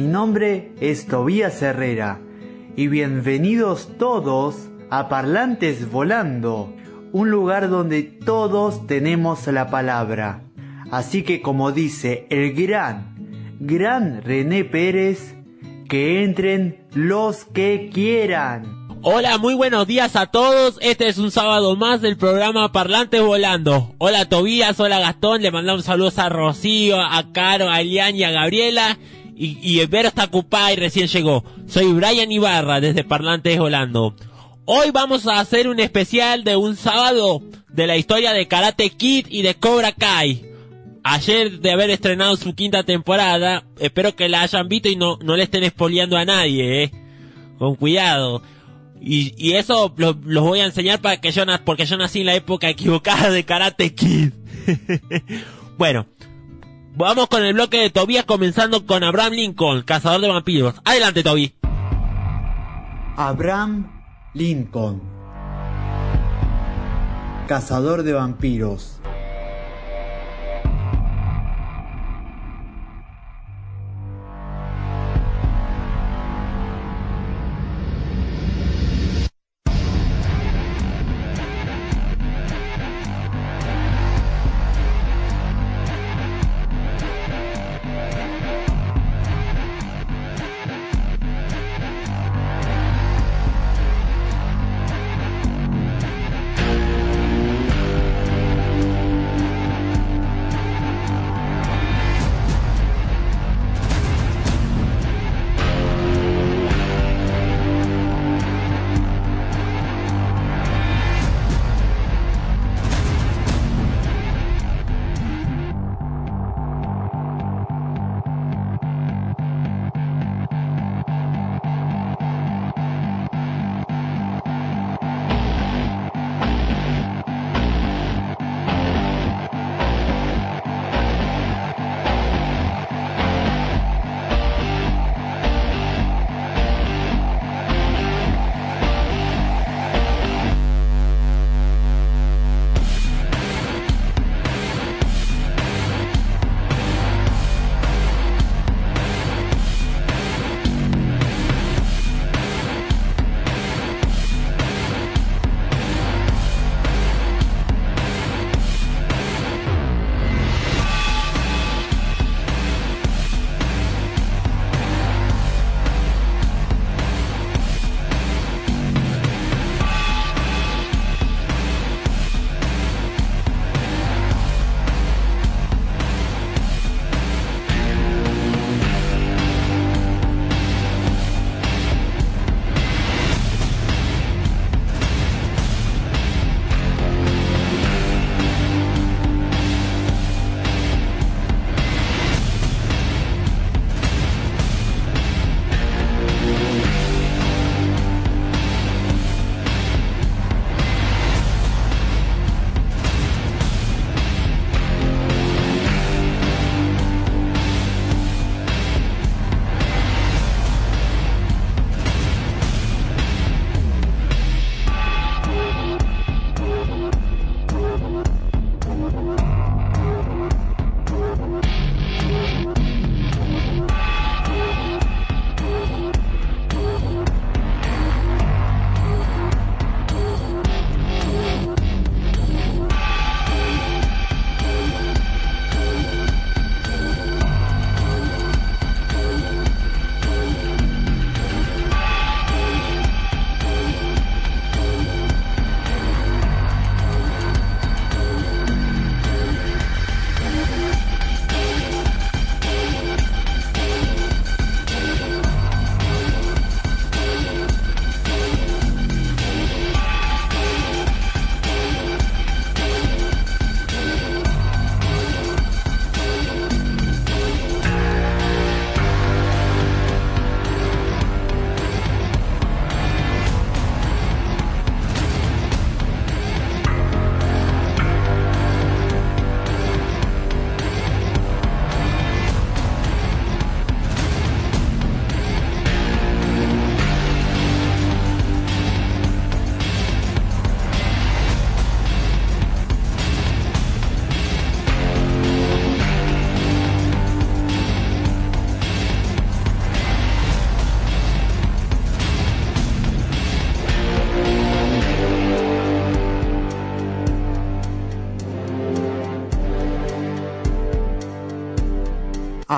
Mi nombre es Tobías Herrera y bienvenidos todos a Parlantes Volando, un lugar donde todos tenemos la palabra. Así que como dice el gran, gran René Pérez, que entren los que quieran. Hola, muy buenos días a todos. Este es un sábado más del programa Parlantes Volando. Hola Tobías, hola Gastón. Le mandamos saludos a Rocío, a Caro, a Elian y a Gabriela. Y, y Vero está ocupada y recién llegó. Soy Brian Ibarra desde Parlantes Volando. Hoy vamos a hacer un especial de un sábado de la historia de Karate Kid y de Cobra Kai. Ayer de haber estrenado su quinta temporada, espero que la hayan visto y no, no le estén espoleando a nadie, eh. Con cuidado. Y, y eso los lo voy a enseñar para que yo porque yo nací en la época equivocada de Karate Kid. bueno, vamos con el bloque de Tobías comenzando con Abraham Lincoln, cazador de vampiros. Adelante, Toby. Abraham Lincoln, cazador de vampiros.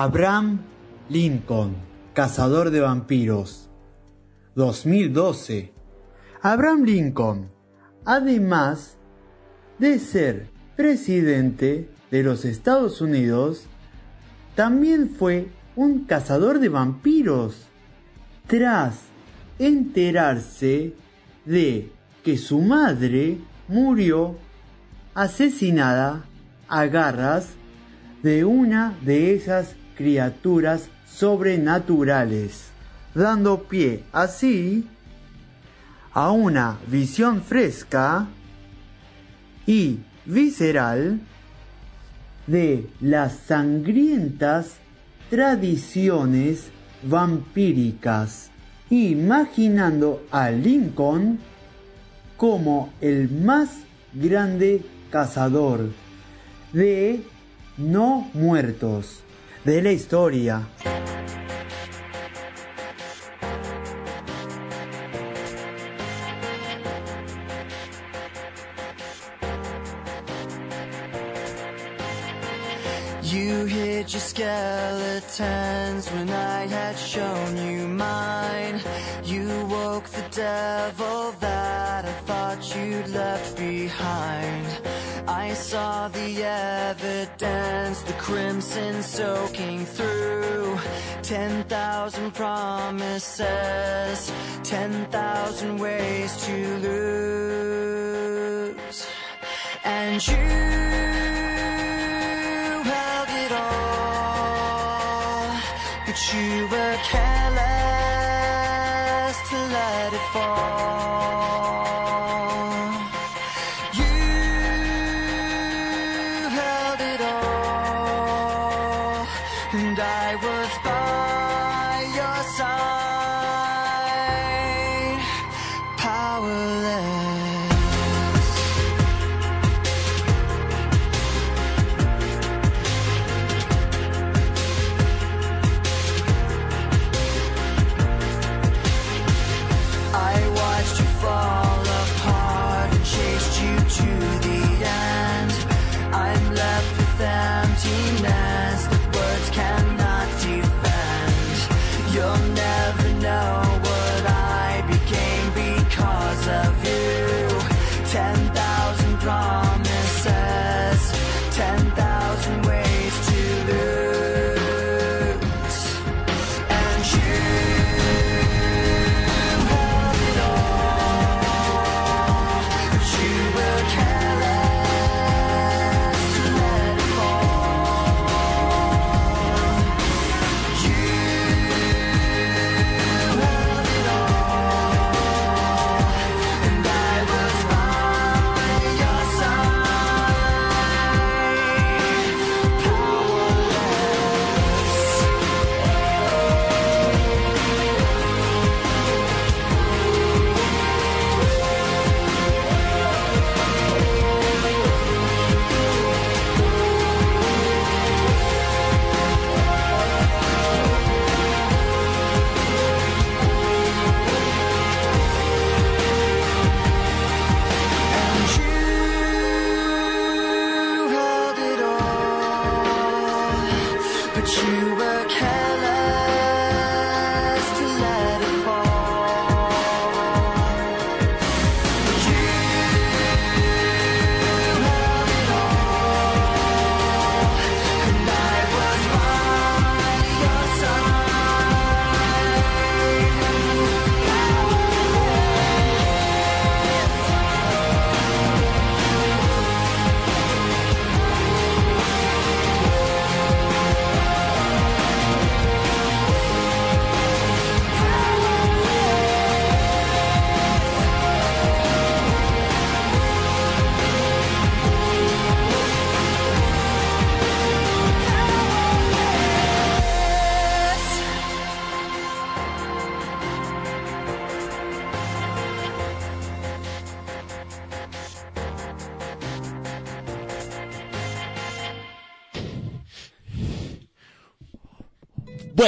Abraham Lincoln, cazador de vampiros. 2012. Abraham Lincoln, además de ser presidente de los Estados Unidos, también fue un cazador de vampiros. Tras enterarse de que su madre murió asesinada a garras de una de esas criaturas sobrenaturales, dando pie así a una visión fresca y visceral de las sangrientas tradiciones vampíricas, imaginando a Lincoln como el más grande cazador de no muertos de la historia. You hid your skeletons when I had shown you mine. You woke the devil that I thought you'd left behind. I saw the evidence, the crimson soaking through. Ten thousand promises, ten thousand ways to lose. And you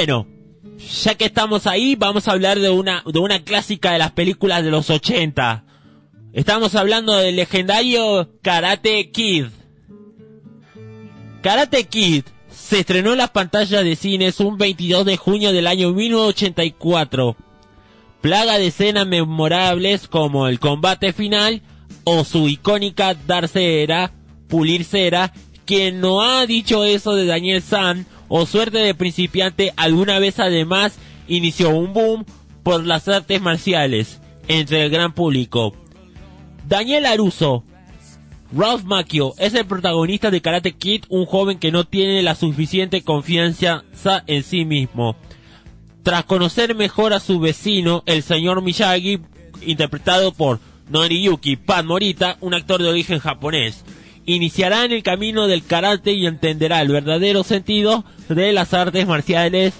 Bueno, ya que estamos ahí, vamos a hablar de una, de una clásica de las películas de los 80. Estamos hablando del legendario Karate Kid. Karate Kid se estrenó en las pantallas de cines un 22 de junio del año 1984. Plaga de escenas memorables como el combate final o su icónica dar cera, pulir cera, quien no ha dicho eso de Daniel San o suerte de principiante alguna vez además inició un boom por las artes marciales entre el gran público. Daniel Aruso, Ralph Macchio es el protagonista de Karate Kid, un joven que no tiene la suficiente confianza en sí mismo. Tras conocer mejor a su vecino, el señor Miyagi, interpretado por Noriyuki Pan Morita, un actor de origen japonés, iniciará en el camino del karate y entenderá el verdadero sentido de las artes marciales.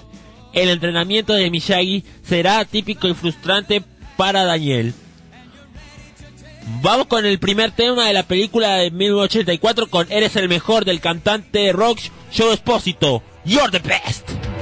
El entrenamiento de Miyagi será típico y frustrante para Daniel. Vamos con el primer tema de la película de 1984 con Eres el mejor del cantante rock Joe Espósito. You're the best.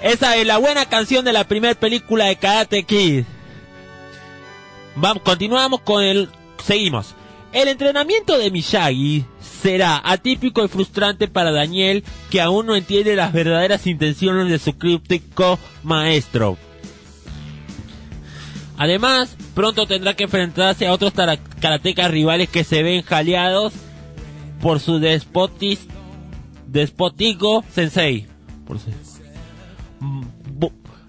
Esa es la buena canción de la primera película de Karate Kid. Vamos, continuamos con el. Seguimos. El entrenamiento de Miyagi será atípico y frustrante para Daniel, que aún no entiende las verdaderas intenciones de su críptico maestro. Además, pronto tendrá que enfrentarse a otros karatecas rivales que se ven jaleados por su despotis, despótico sensei. Por Mm,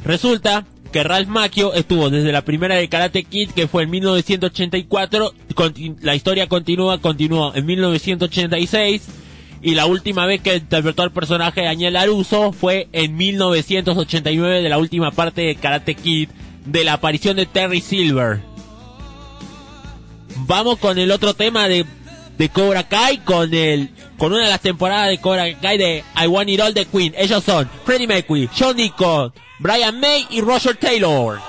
Resulta que Ralph Macchio estuvo desde la primera de Karate Kid, que fue en 1984, conti- la historia continúa, continuó en 1986, y la última vez que interpretó al personaje de Daniel Aruso fue en 1989 de la última parte de Karate Kid, de la aparición de Terry Silver. Vamos con el otro tema de, de Cobra Kai, con el con una de las temporadas de Cobra Kai de I Want It All de Queen. Ellos son Freddie Mercury, John Deacon, Brian May y Roger Taylor.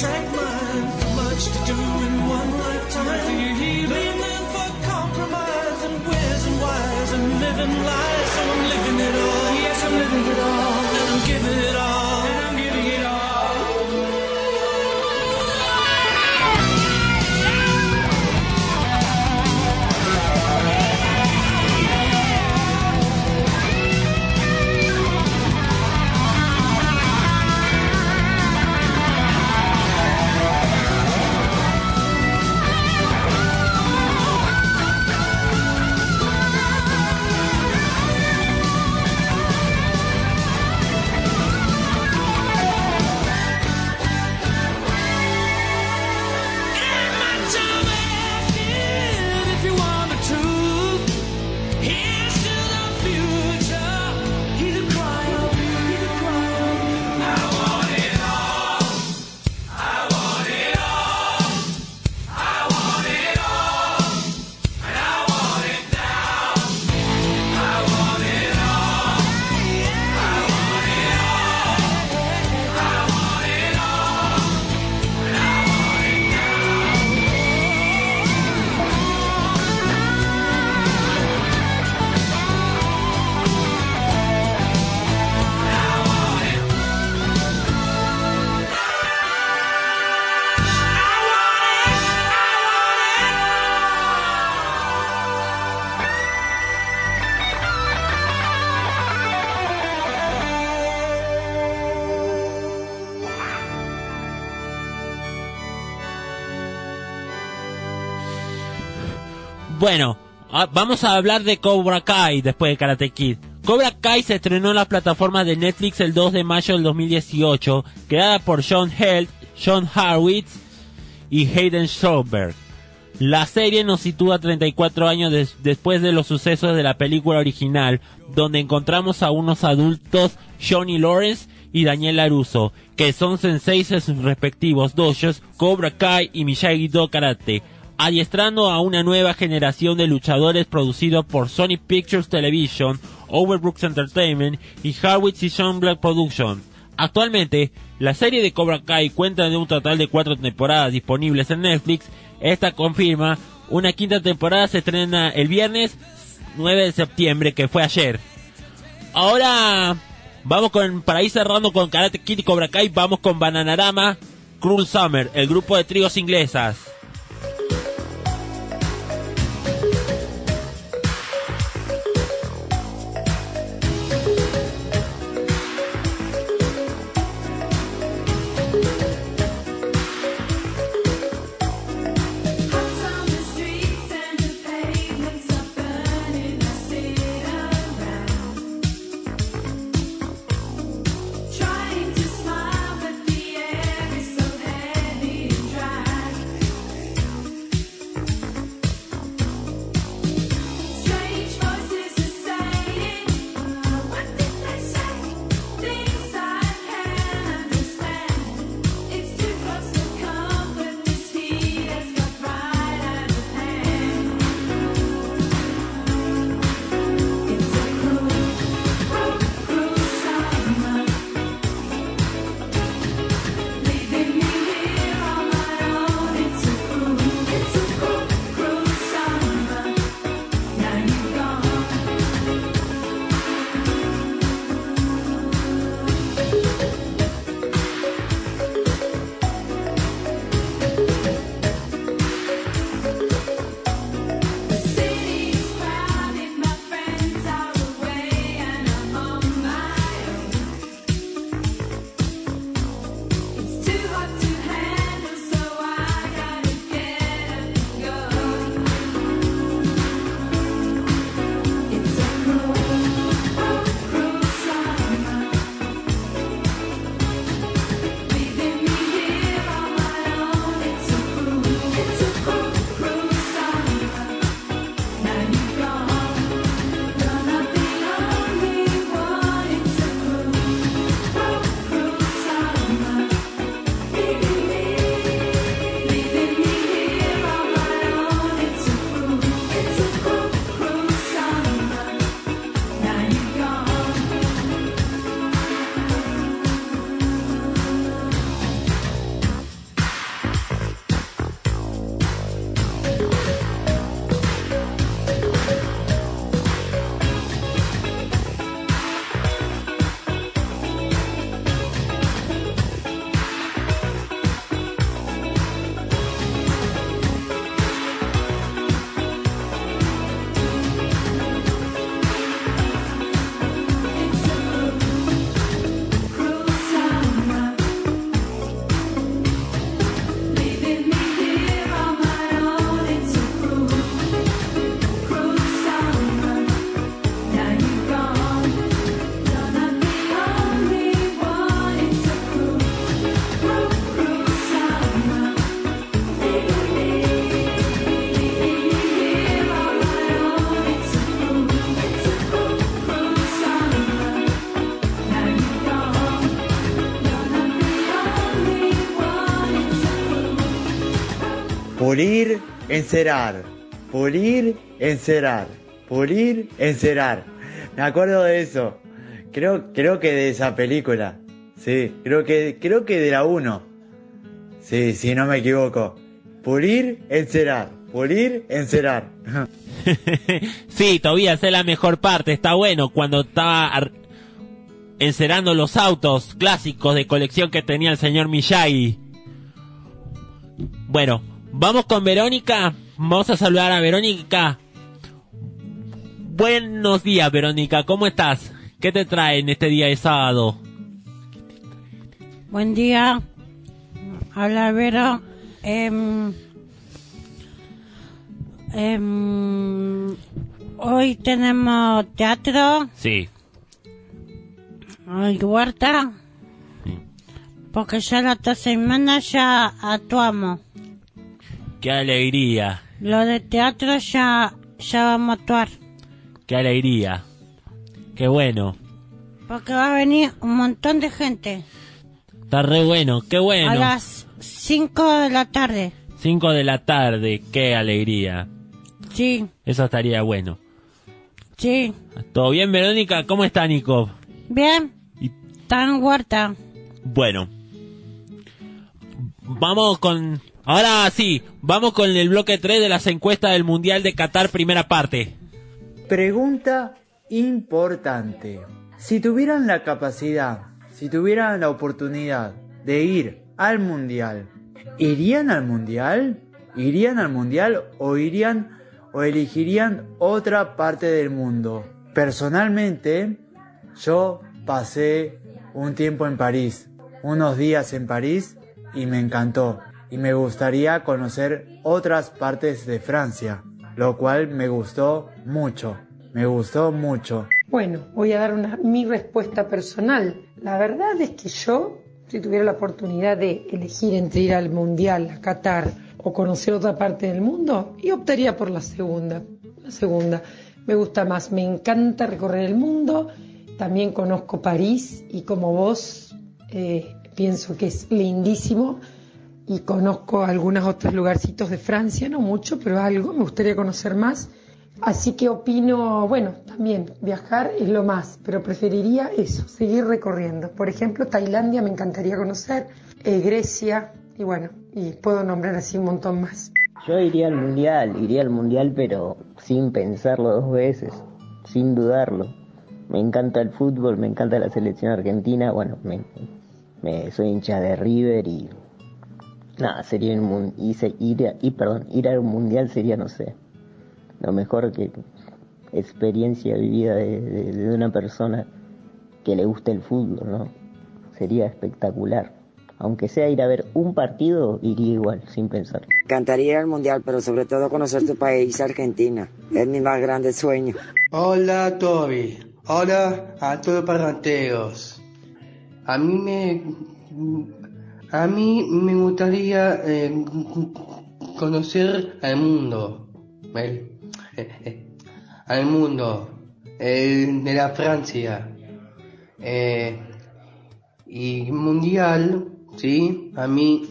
Track mind. Much to do in one lifetime. Leaning for compromise and where's and whys and living lies. So I'm living it all. Yes, I'm living it all. And I'm giving it all. Bueno, ah, vamos a hablar de Cobra Kai después de Karate Kid. Cobra Kai se estrenó en las plataformas de Netflix el 2 de mayo del 2018, creada por John Held, John Harwitz y Hayden Schoenberg. La serie nos sitúa 34 años des- después de los sucesos de la película original, donde encontramos a unos adultos, Johnny Lawrence y Daniel Laruso, que son senseis en sus respectivos dojos, Cobra Kai y Miyagi-Do Karate, adiestrando a una nueva generación de luchadores producido por Sony Pictures Television, Overbrooks Entertainment y Harwitz y Schoenberg Productions. Actualmente, la serie de Cobra Kai cuenta de un total de cuatro temporadas disponibles en Netflix. Esta confirma una quinta temporada se estrena el viernes 9 de septiembre, que fue ayer. Ahora vamos con, para ir cerrando con Karate Kid y Cobra Kai, vamos con Bananarama, Cruel Summer, el grupo de trigos inglesas. Encerar, pulir, encerar, pulir, encerar. Me acuerdo de eso. Creo, creo que de esa película. Sí, creo que, creo que de la 1. Sí, si no me equivoco. Pulir, encerar, pulir, encerar. sí, Tobías es la mejor parte. Está bueno cuando estaba encerando los autos clásicos de colección que tenía el señor Miyagi. Bueno, vamos con Verónica. Vamos a saludar a Verónica. Buenos días, Verónica. ¿Cómo estás? ¿Qué te trae en este día de sábado? Buen día. Habla Vero. Em, hoy tenemos teatro, Sí. hay huerta, porque ya la otra semana ya actuamos. Qué alegría. Lo de teatro ya, ya vamos a actuar, Qué alegría. Qué bueno. porque va a venir un montón de gente Está re bueno. Qué bueno. a las 5 de la tarde. 5 de la tarde. Qué alegría. Sí, Eso estaría bueno. sí. ¿Todo bien, Verónica? ¿Cómo está, Nico? Bien, Y- en huerta. Bueno. Vamos con... Ahora sí, vamos con el bloque 3 de las encuestas del Mundial de Qatar, primera parte. Pregunta importante. Si tuvieran la capacidad, si tuvieran la oportunidad de ir al mundial, ¿irían al mundial? ¿Irían al mundial o irían o elegirían otra parte del mundo? Personalmente, yo pasé un tiempo en París, unos días en París y me encantó. Y me gustaría conocer otras partes de Francia, lo cual me gustó mucho. Me gustó mucho. Bueno, voy a dar una, mi respuesta personal. La verdad es que yo, si tuviera la oportunidad de elegir entre ir al Mundial, a Qatar o conocer otra parte del mundo, y optaría por la segunda. La segunda. Me gusta más, me encanta recorrer el mundo. También conozco París y como vos, eh, pienso que es lindísimo. Y conozco algunos otros lugarcitos de Francia, no mucho, pero algo, me gustaría conocer más. Así que opino, bueno, también viajar es lo más, pero preferiría eso, seguir recorriendo. Por ejemplo, Tailandia me encantaría conocer, eh, Grecia, y bueno, y puedo nombrar así un montón más. Yo iría al mundial, iría al mundial pero sin pensarlo dos veces, sin dudarlo. Me encanta el fútbol, me encanta la selección argentina, bueno, me, me- soy hincha de River y nada, sería un mun- y se- ir, a- y perdón, ir al mundial sería no sé, lo mejor que experiencia vivida de, de- de una persona que le guste el fútbol, ¿no? Sería espectacular. Aunque sea ir a ver un partido, iría igual, sin pensar. encantaría ir al mundial, pero sobre todo conocer tu país, Argentina. Es mi más grande sueño. Hola Toby, hola a todos los. A mí me, a mí me gustaría eh, conocer al mundo, el- eh, eh, al mundo eh, de la Francia y mundial, sí. A mí,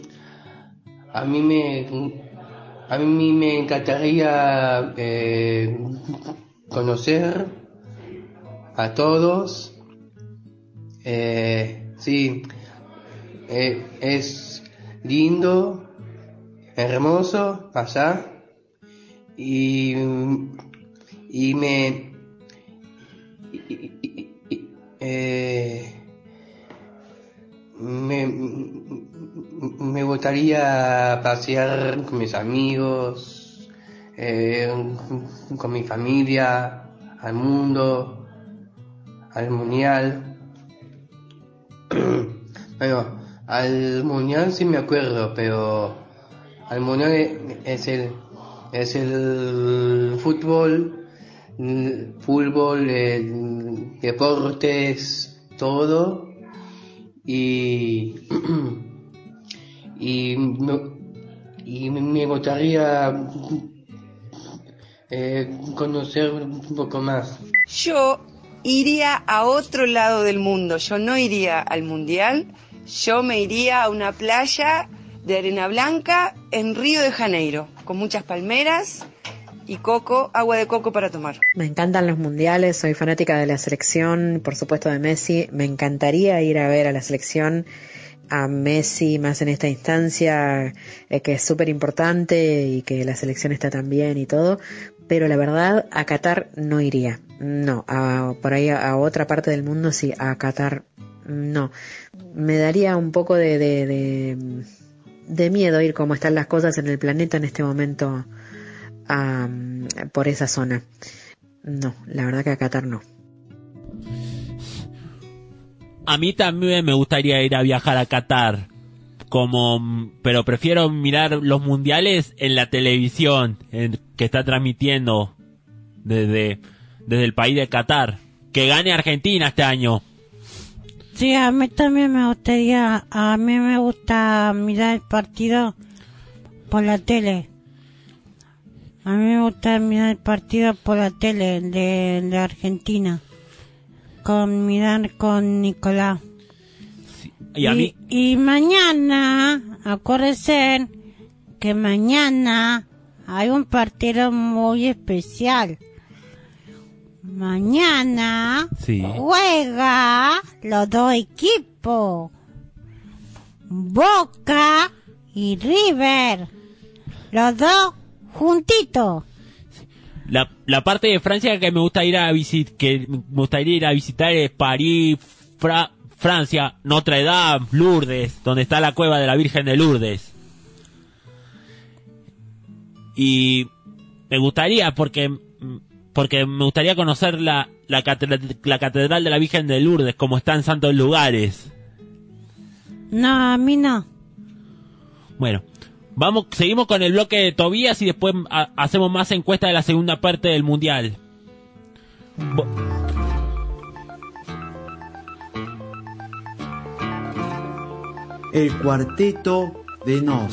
a mí me, a mí me encantaría conocer a todos. Sí, eh, es lindo, hermoso allá y, y me y- eh, me, me gustaría pasear con mis amigos, eh, con mi familia, al mundo, al mundial. bueno, al mundial sí me acuerdo, pero al mundial es el es el fútbol, fútbol, el deportes, todo y y me, y me gustaría eh, conocer un poco más. Yo iría a otro lado del mundo. Yo no iría al mundial. Yo me iría a una playa de arena blanca en Río de Janeiro, con muchas palmeras y coco, agua de coco para tomar. Me encantan los mundiales, soy fanática de la selección, por supuesto de Messi. Me encantaría ir a ver a la selección, a Messi más en esta instancia, eh, que es súper importante y que la selección está tan bien y todo. Pero la verdad, a Qatar no iría. No, a, por ahí a, a otra parte del mundo sí, a Qatar no. Me daría un poco de, de, de, miedo ir como están las cosas en el planeta en este momento por esa zona. No, la verdad que a Qatar no. A mí también me gustaría ir a viajar a Qatar. Como, pero prefiero mirar los mundiales en la televisión que está transmitiendo desde, desde el país de Qatar. Que gane Argentina este año. Sí, a mí también me gustaría, a mí me gusta mirar el partido por la tele. A mí me gusta mirar el partido por la tele de, de Argentina. Con mirar con Nicolás. Y a mí, y mañana, acuérdense que mañana hay un partido muy especial. Mañana Sí. juega los dos equipos. Boca y River. Los dos juntitos. la, la parte de Francia que me gusta ir a visit, que me gustaría ir a visitar es París, Fra- Francia, Notre Dame, Lourdes, donde está la cueva de la Virgen de Lourdes. Y me gustaría porque porque me gustaría conocer la, la, catedral, la catedral de la Virgen de Lourdes, como está en santos lugares. No, a mí no. Bueno, vamos, seguimos con el bloque de Tobías y después ha- hacemos más encuestas de la segunda parte del mundial. Bo- El cuarteto de Nos.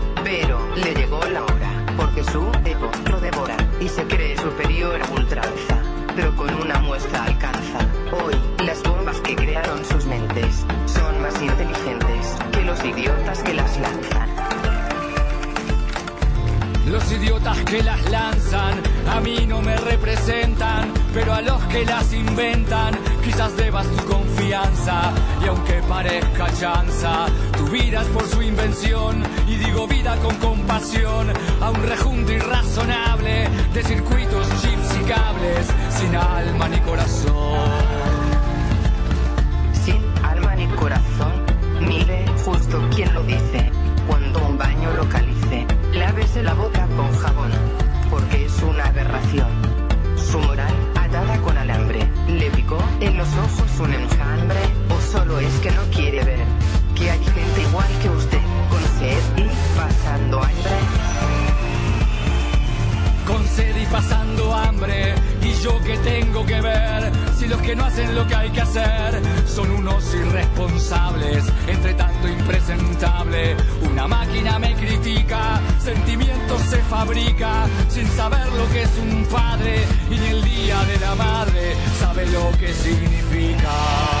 Pero le llegó la hora, porque su ego lo devora y se cree superior a ultranza. Pero con una muestra alcanza. Hoy, las bombas que crearon sus mentes son más inteligentes que los idiotas que las lanzan. Los idiotas que las lanzan a mí no me representan, pero a los que las inventan quizás debas tu confianza. Y aunque parezca chanza, tu vida es por su invención. Y digo vida con compasión a un rejunte irrazonable de circuitos, chips y cables sin alma ni corazón. Sin alma ni corazón, mire justo quien lo dice. Cuando un baño localice, lávese la boca con jabón, porque es una aberración. Su moral atada con alambre, le picó en los ojos un enjambre, o solo es que no quiere ver que hay gente igual que usted, con sed y pasando hambre. con sed y pasando hambre. Yo que tengo que ver si los que no hacen lo que hay que hacer son unos irresponsables, entre tanto impresentable. Una máquina me critica, sentimientos se fabrica sin saber lo que es un padre y ni el día de la madre sabe lo que significa.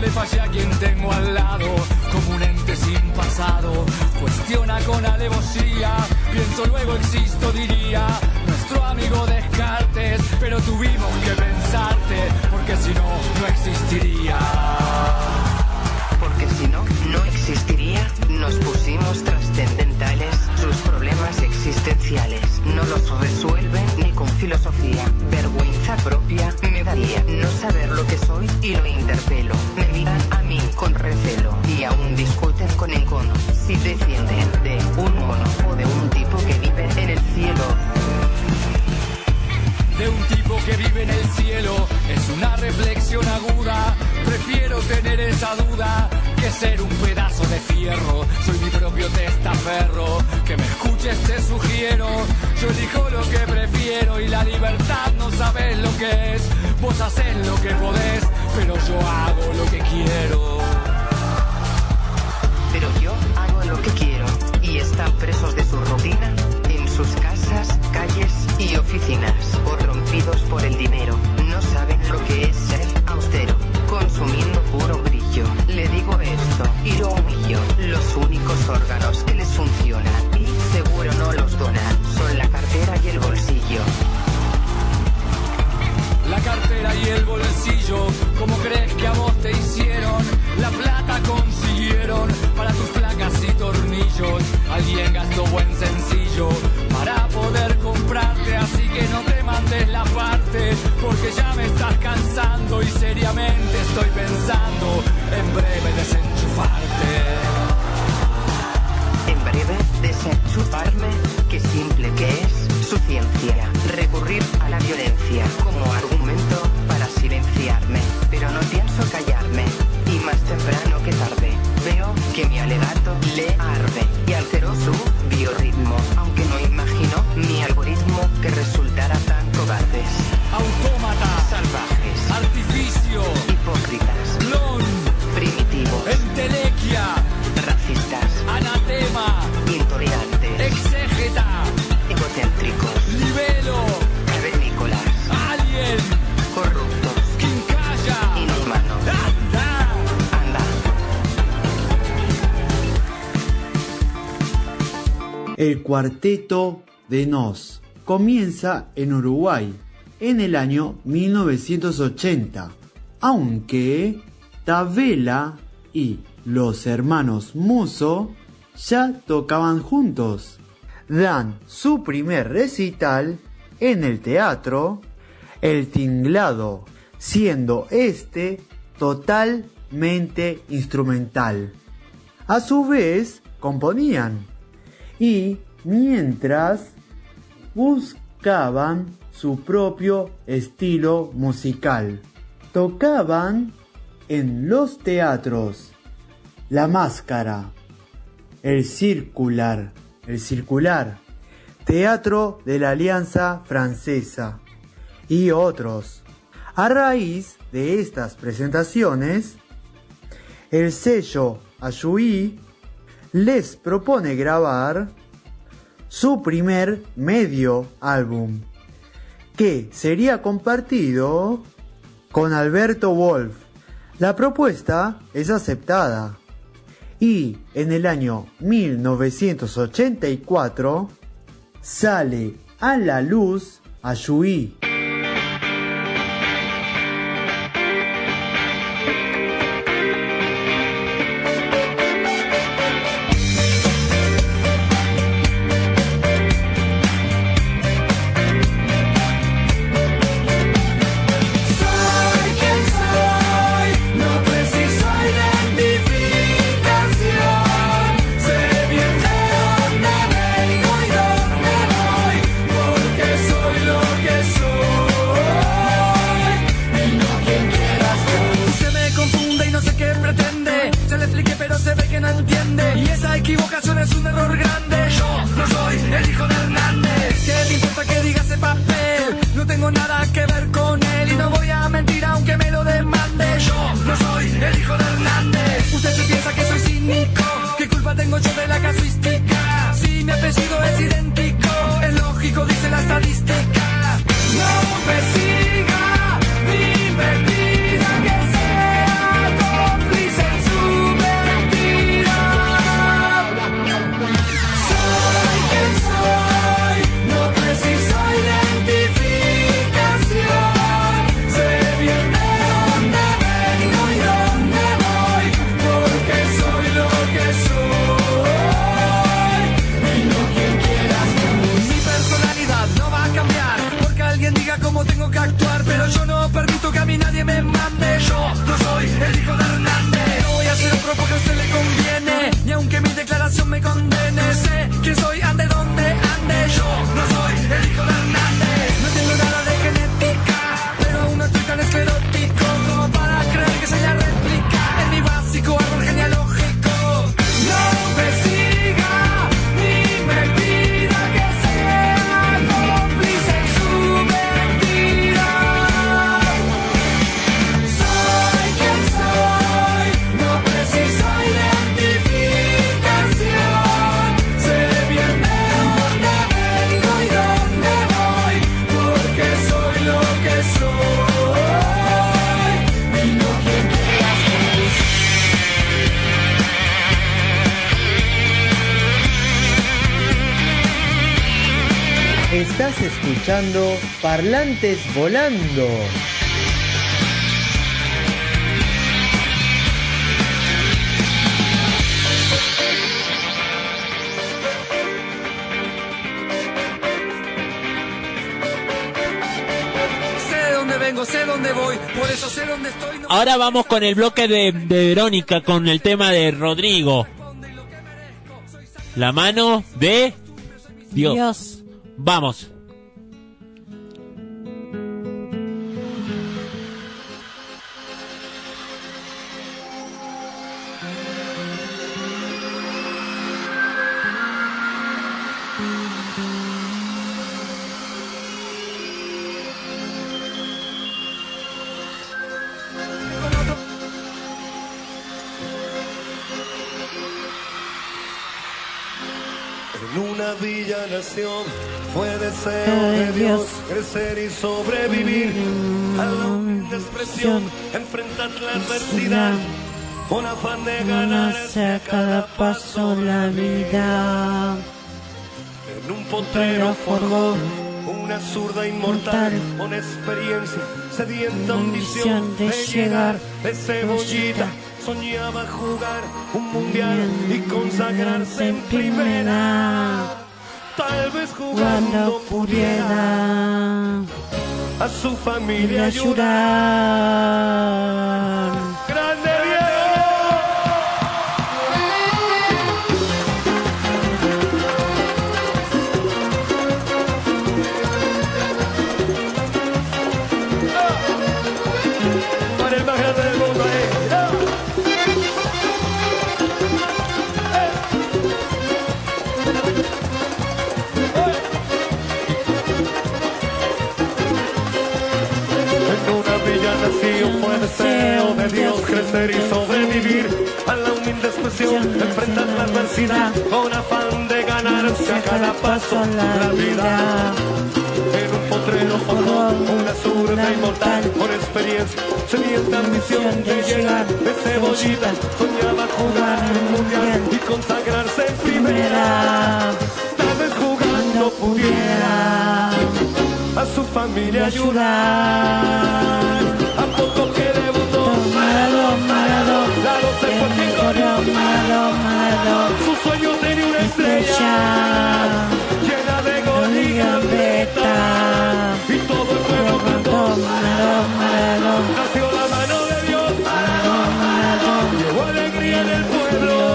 Le fallé a quien tengo al lado, como un ente sin pasado. Cuestiona con alevosía, pienso luego existo, diría. Nuestro amigo Descartes, pero tuvimos que pensarte, porque si no, no existiría. Porque si no, no existiría problemas existenciales. No los resuelven ni con filosofía. Vergüenza propia me daría no saber lo que soy y lo interpelo. Me miran a mí con recelo y aún discuten con encono si defienden de un mono o de un tipo que vive en el cielo. De un que vive en el cielo es una reflexión aguda. Prefiero tener esa duda que ser un pedazo de fierro. Soy mi propio testaferro. Que me escuches te sugiero. Yo elijo lo que prefiero y la libertad no sabes lo que es. Vos haces lo que podés, pero yo hago lo que quiero. Pero yo hago lo que quiero y están presos de su rutina en sus casas, y oficinas, corrompidos por el dinero. No saben lo que es ser austero, consumiendo puro brillo. Le digo esto y lo humillo. Los únicos órganos que les funcionan y seguro no los donan son la cartera y el bolsillo. La cartera y el bolsillo, ¿cómo crees que a vos te hicieron? La plata consiguieron para tus placas y tornillos. Alguien gastó buen sencillo cuarteto de Nos comienza en Uruguay en el año 1980, aunque Tabela y los hermanos Muso ya tocaban juntos. Dan su primer recital en el teatro El Tinglado, siendo este totalmente instrumental. A su vez, componían y mientras buscaban su propio estilo musical. Tocaban en los teatros. La Máscara, El Circular, El Circular, Teatro de la Alianza Francesa. Y otros. A raíz de estas presentaciones, el sello Ayui les propone grabar su primer medio álbum, que sería compartido con Alberto Wolf. La propuesta es aceptada y en el año 1984 sale a la luz Ayui. diga cómo tengo que actuar, pero yo no permito que a mí nadie me mande. Yo no soy el hijo de Hernández. No voy a hacer otro porque se le conviene, ni aunque mi declaración me condene. Sé quién soy antes escuchando Parlantes Volando. Sé dónde vengo, sé dónde voy, por eso sé dónde estoy. no- Ahora vamos con el bloque de, de Verónica, con el tema de Rodrigo. La mano de Dios. Dios. Vamos. En una villa nación fue deseo de Dios crecer y sobrevivir a la humilde expresión, enfrentar la adversidad con afán de ganarse a cada paso la vida. En un potrero forjó una zurda inmortal con experiencia, sedienta ambición de llegar de cebollita. Soñaba jugar un mundial y consagrarse en primera. Tal vez jugando pudiera a su familia ayudar. Y sobrevivir a la humilde expresión, enfrentar la adversidad con afán de ganarse a cada paso la vida. En un potrero forjó una zurda inmortal con experiencia, sedienta ambición de llegar de cebollita, soñaba jugar el mundial y consagrarse en primera. Tal vez jugando pudiera a su familia ayudar. Maradó, Maradó, Su sueño tenía una estrella llena de gol y gambeta. Y todo el pueblo cantó. Maradó, Maradó, Nació la mano de Dios. Llevó alegría en el pueblo.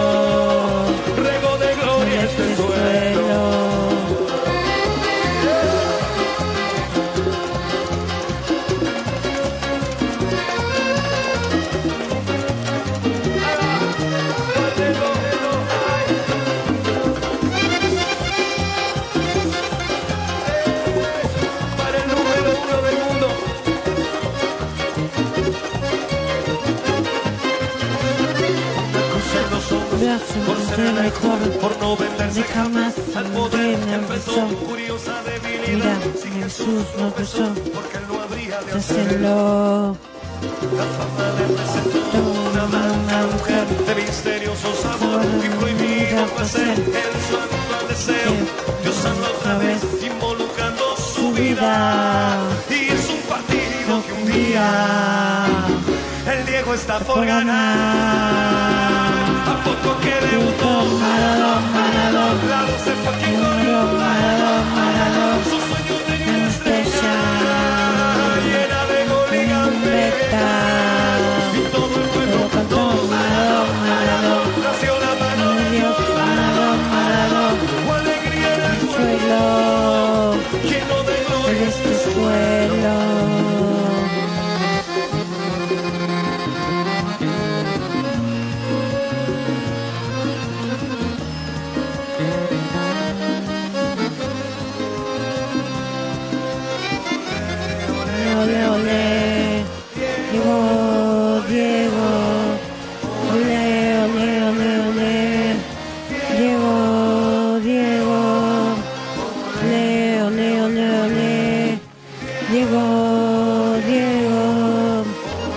Diego,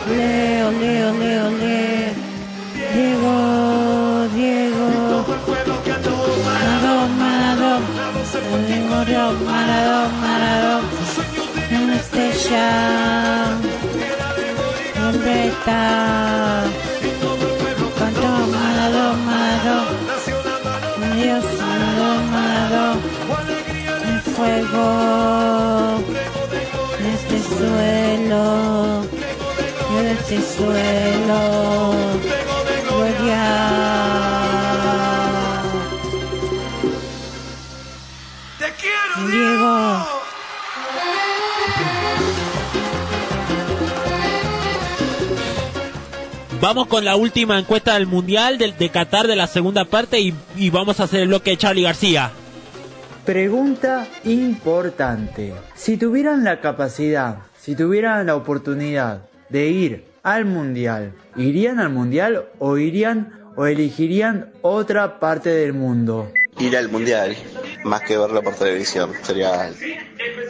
ole, ole, ole, ole. Diego, Diego. Maradón, Maradón. El Maradón, Maradón. Una estrella. Hombre está. Cuánto Maradón, Maradón. Dios, Maradón, Maradón. El fuego. Suelo. De este suelo. Gloria. Te quiero, Diego. Vamos con la última encuesta del Mundial del, de Qatar de la segunda parte y, y vamos a hacer el bloque de Charlie García. Pregunta importante. Si tuvieran la capacidad, si tuvieran la oportunidad de ir al mundial, ¿irían al mundial o irían o elegirían otra parte del mundo? Ir al mundial, más que verlo por televisión, sería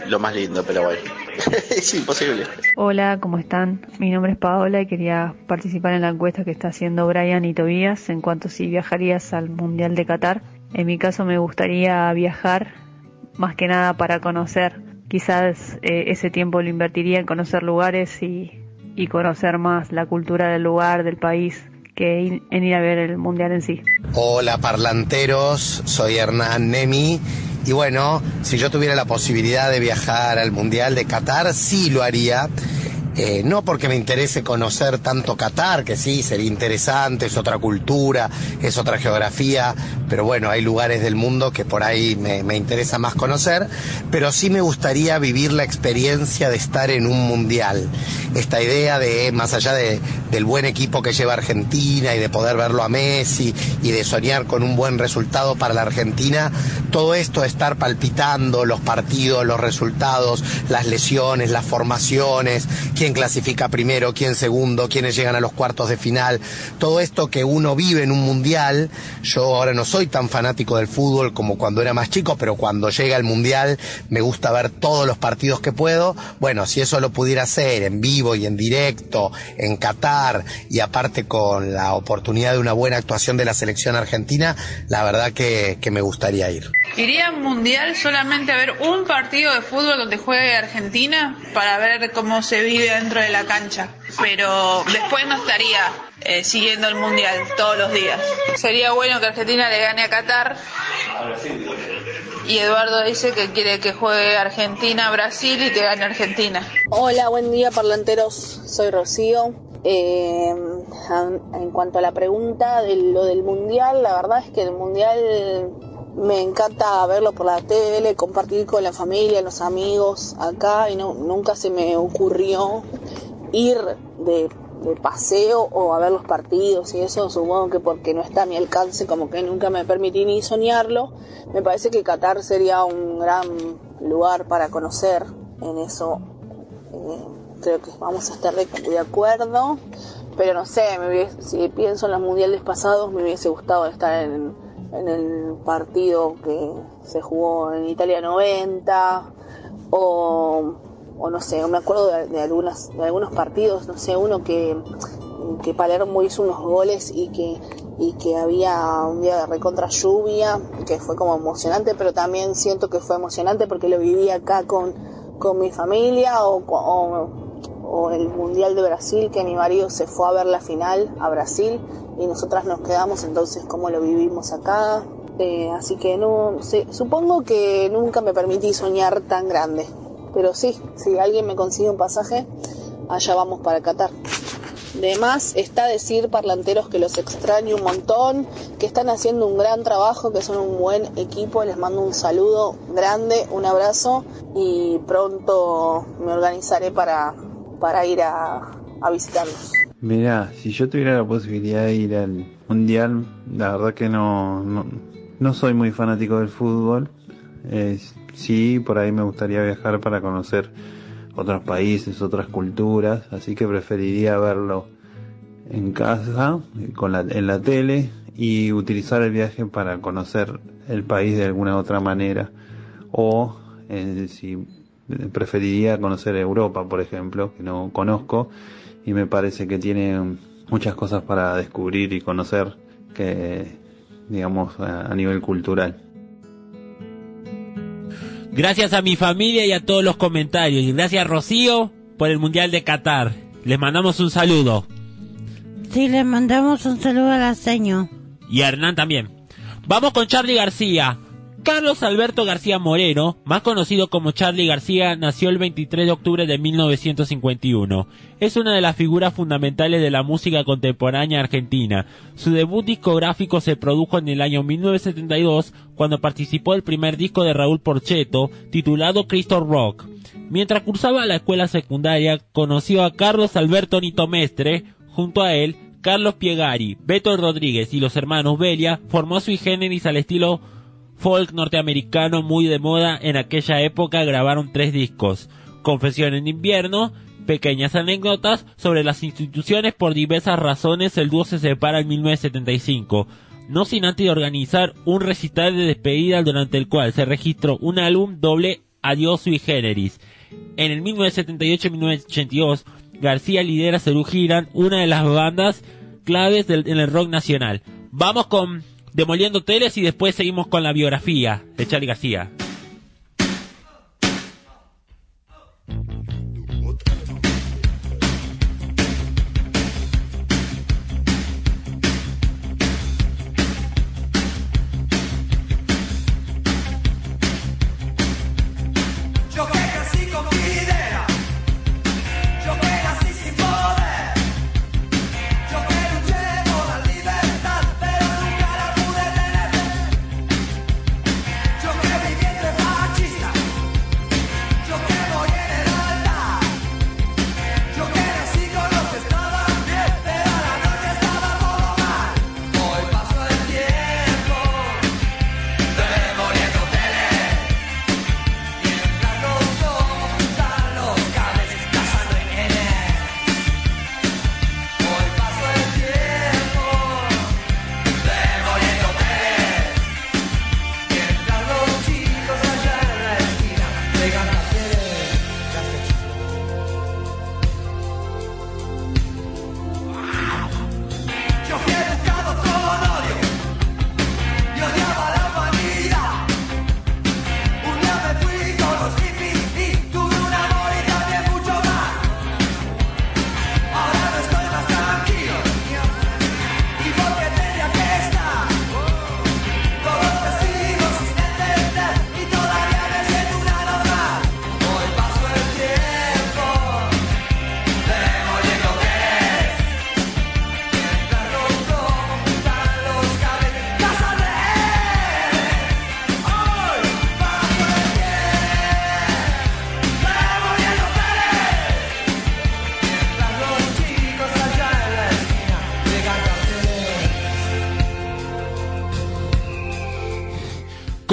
lo más lindo, pero bueno, es imposible. Hola, ¿cómo están? Mi nombre es Paola y quería participar en la encuesta que está haciendo Brian y Tobías en cuanto si viajarías al Mundial de Qatar. En mi caso me gustaría viajar más que nada para conocer. Quizás eh, ese tiempo lo invertiría en conocer lugares y, y conocer más la cultura del lugar, del país, que en ir a ver el Mundial en sí. Hola parlanteros, soy Hernán Nemi y bueno, si yo tuviera la posibilidad de viajar al Mundial de Qatar, sí lo haría. Eh, no porque me interese conocer tanto Qatar, que sí, sería interesante, es otra cultura, es otra geografía, pero bueno, hay lugares del mundo que por ahí me, me interesa más conocer, pero sí me gustaría vivir la experiencia de estar en un mundial. Esta idea de, más allá de, del buen equipo que lleva Argentina y de poder verlo a Messi y de soñar con un buen resultado para la Argentina, todo esto de estar palpitando los partidos, los resultados, las lesiones, las formaciones, quién clasifica primero, quién segundo, quiénes llegan a los cuartos de final, todo esto que uno vive en un mundial, yo ahora no soy tan fanático del fútbol como cuando era más chico, pero cuando llega el mundial me gusta ver todos los partidos que puedo, bueno, si eso lo pudiera hacer en vivo y en directo, en Qatar y aparte con la oportunidad de una buena actuación de la selección argentina, la verdad que, me gustaría ir. Iría a un mundial solamente a ver un partido de fútbol donde juegue Argentina para ver cómo se vive dentro de la cancha. Pero después no estaría eh, siguiendo el mundial todos los días. Sería bueno que Argentina le gane a Qatar. Y Eduardo dice que quiere que juegue Argentina-Brasil y que gane Argentina. Hola, buen día parlanteros, soy Rocío. Eh, en cuanto a la pregunta de lo del mundial, la verdad es que el mundial me encanta verlo por la tele, compartir con la familia, los amigos acá y nunca se me ocurrió ir de, paseo o a ver los partidos y eso. Supongo que porque no está a mi alcance como que nunca me permití ni soñarlo. Me parece que Qatar sería un gran lugar para conocer. En eso eh, creo que vamos a estar de, acuerdo. Pero no sé si pienso en los mundiales pasados me hubiese gustado estar en, en el partido que se jugó en Italia 90 o no sé, me acuerdo de, de algunas, de algunos partidos, no sé, uno que, que Palermo hizo unos goles y que, y que había un día de recontra lluvia, que fue como emocionante, pero también siento que fue emocionante porque lo viví acá con, con mi familia o, o el Mundial de Brasil, que mi marido se fue a ver la final a Brasil y nosotras nos quedamos, entonces cómo lo vivimos acá. Eh, así que no sé, supongo que nunca me permití soñar tan grande. Pero sí, si alguien me consigue un pasaje, allá vamos para Qatar. De más está decir parlanteros que los extraño un montón, que están haciendo un gran trabajo, que son un buen equipo. Les mando un saludo grande, un abrazo y pronto me organizaré para, para ir a, a visitarlos. Mirá, si yo tuviera la posibilidad de ir al mundial, la verdad que no, no, no soy muy fanático del fútbol. Eh, sí, por ahí me gustaría viajar para conocer otros países, otras culturas, así que preferiría verlo en casa, con la, en la tele y utilizar el viaje para conocer el país de alguna otra manera. O eh, si preferiría conocer Europa, por ejemplo, que no conozco y me parece que tiene muchas cosas para descubrir y conocer que digamos a, nivel cultural. Gracias a mi familia y a todos los comentarios. Y gracias Rocío por el Mundial de Qatar. Les mandamos un saludo. Sí, le mandamos un saludo a la seño. Y a Hernán también. Vamos con Charlie García. Carlos Alberto García Moreno, más conocido como Charlie García, nació el 23 de octubre de 1951. Es una de las figuras fundamentales de la música contemporánea argentina. Su debut discográfico se produjo en el año 1972 cuando participó del primer disco de Raúl Porcheto, titulado Cristo Rock. Mientras cursaba la escuela secundaria, conoció a Carlos Alberto Nito Mestre, junto a él, Carlos Piegari, Beto Rodríguez y los hermanos Belia formó sui generis al estilo folk norteamericano muy de moda en aquella época grabaron tres discos. Confesión en invierno, pequeñas anécdotas sobre las instituciones por diversas razones el dúo se separa en 1975. No sin antes organizar un recital de despedida durante el cual se registró un álbum doble Adiós sui generis. En el 1978 y 1982 García lidera Cerú Giran, una de las bandas claves del, en el rock nacional. Vamos con Demoliendo Teles y después seguimos con la biografía de Charlie García.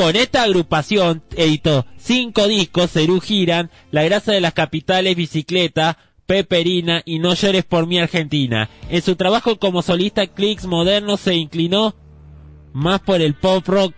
Con esta agrupación editó cinco discos, Cerú Giran, La Grasa de las Capitales, Bicicleta, Peperina y No llores por mi Argentina. En su trabajo como solista Clicks Moderno se inclinó más por el pop rock,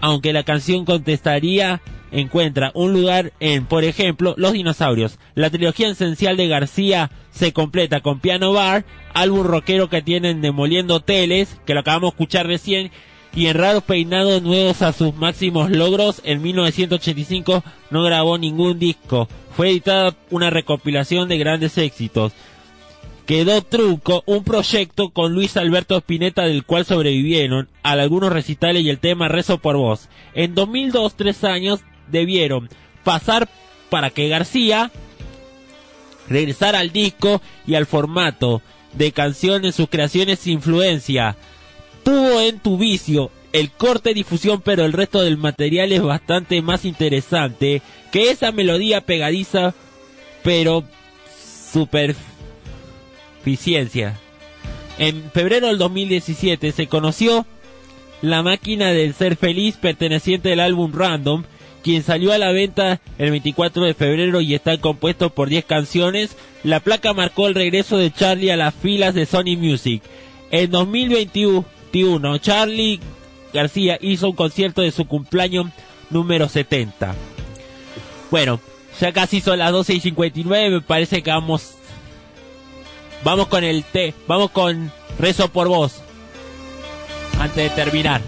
aunque la canción contestaría encuentra un lugar en, por ejemplo, Los Dinosaurios. La trilogía esencial de García se completa con Piano Bar, álbum rockero que tienen Demoliendo Hoteles, que lo acabamos de escuchar recién, y en raros peinados nuevos a sus máximos logros, en 1985 no grabó ningún disco. Fue editada una recopilación de grandes éxitos. Quedó Truco, un proyecto con Luis Alberto Spinetta del cual sobrevivieron a algunos recitales y el tema Rezo por Vos. En 2002, tres años, debieron pasar para que García regresara al disco y al formato de canción en sus creaciones sin influencia. Tuvo en tu vicio el corte difusión, pero el resto del material es bastante más interesante que esa melodía pegadiza, pero superficiencia. En febrero del 2017 se conoció La máquina del ser feliz perteneciente al álbum Random, quien salió a la venta el 24 de febrero y está compuesto por 10 canciones. La placa marcó el regreso de Charlie a las filas de Sony Music. En 2021, Charlie García hizo un concierto de su cumpleaños número 70. Bueno, ya casi son las 12 y 59, me parece que vamos... Vamos con el té, vamos con Rezo por Vos. Antes de terminar.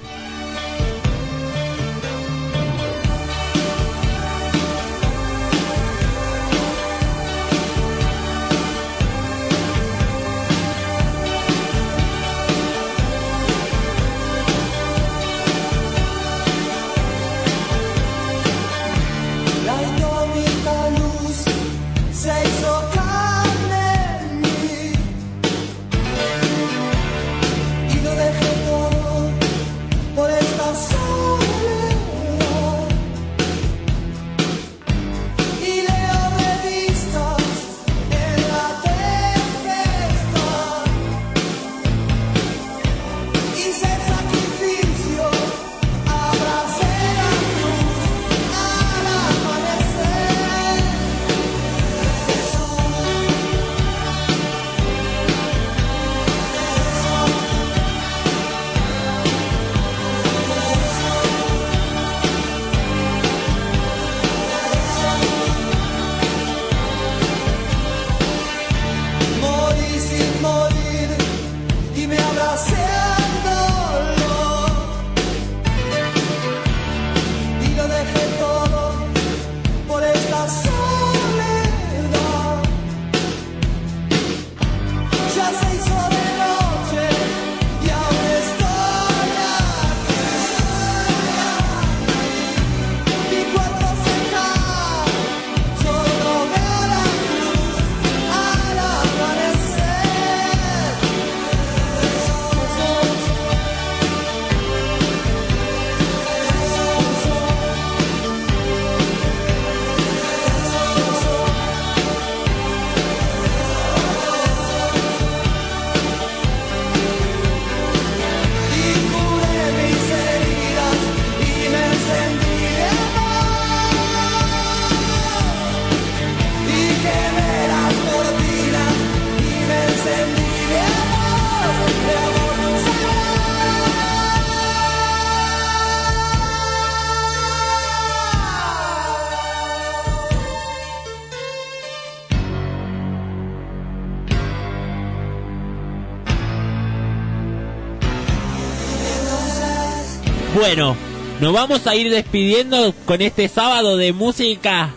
Bueno, nos vamos a ir despidiendo con este sábado de música.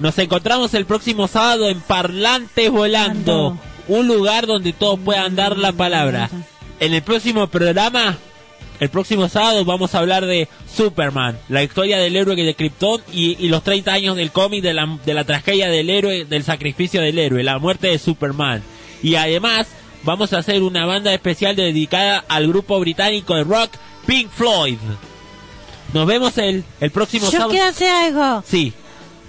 Nos encontramos el próximo sábado en Parlantes Volando, un lugar donde todos puedan dar la palabra. En el próximo programa, el próximo sábado vamos a hablar de Superman, la historia del héroe de Krypton y, y los 30 años del cómic de la, de la tragedia del héroe, del sacrificio del héroe, la muerte de Superman. Y además vamos a hacer una banda especial dedicada al grupo británico de rock Pink Floyd. Nos vemos el, el próximo Yo sábado. quiero hacer algo. Sí,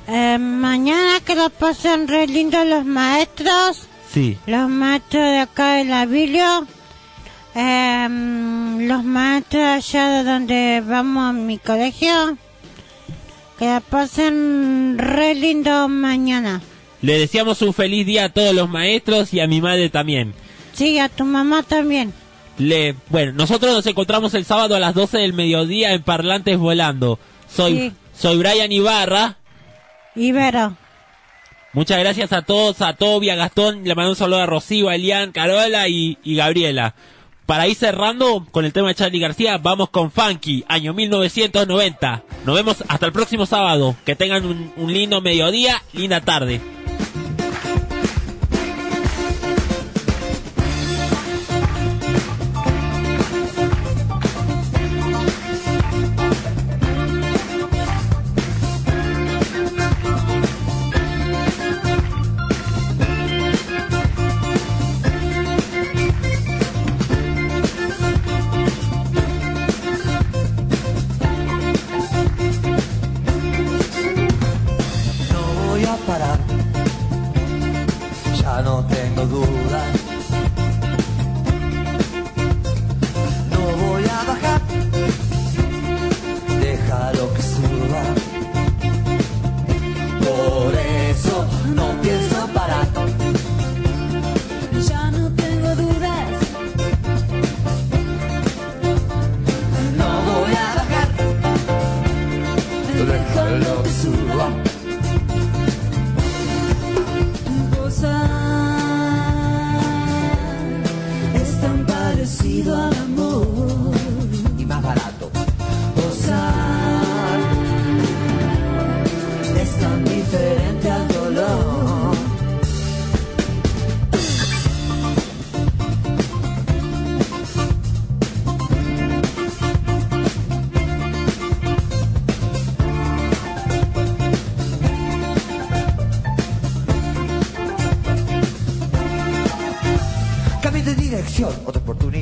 Eh, mañana que lo pasen re lindo los maestros, sí. los maestros de acá de la Biblia, em, los maestros allá de donde vamos a mi colegio, que la pasen re lindo mañana. Le deseamos un feliz día a todos los maestros y a mi madre también. Sí, a tu mamá también. Le, bueno, nosotros nos encontramos el sábado a las 12 del mediodía en Parlantes Volando. Soy, Sí. soy Brian Ibarra. Ibero. Muchas gracias a todos, a Toby, a Gastón, le mando un saludo a Rocío, a Elian, Carola y, y Gabriela. Para ir cerrando con el tema de Charlie García, vamos con Funky, año 1990. Nos vemos hasta el próximo sábado. Que tengan un, un lindo mediodía, linda tarde.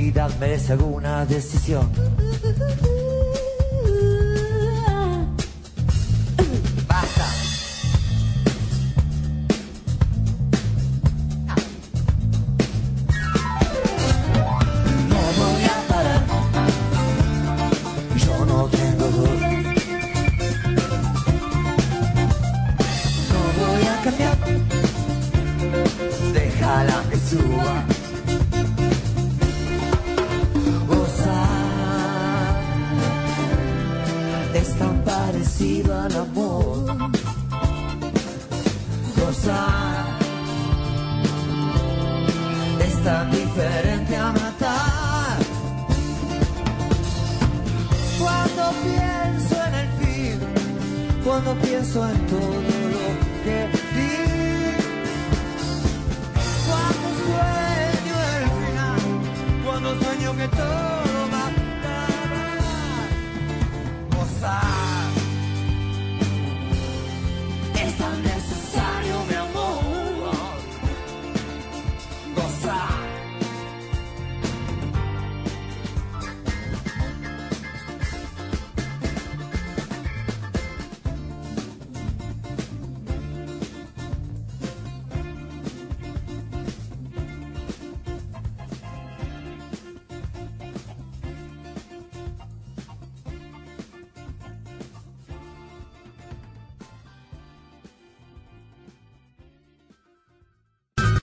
Oportunidad merece alguna decisión.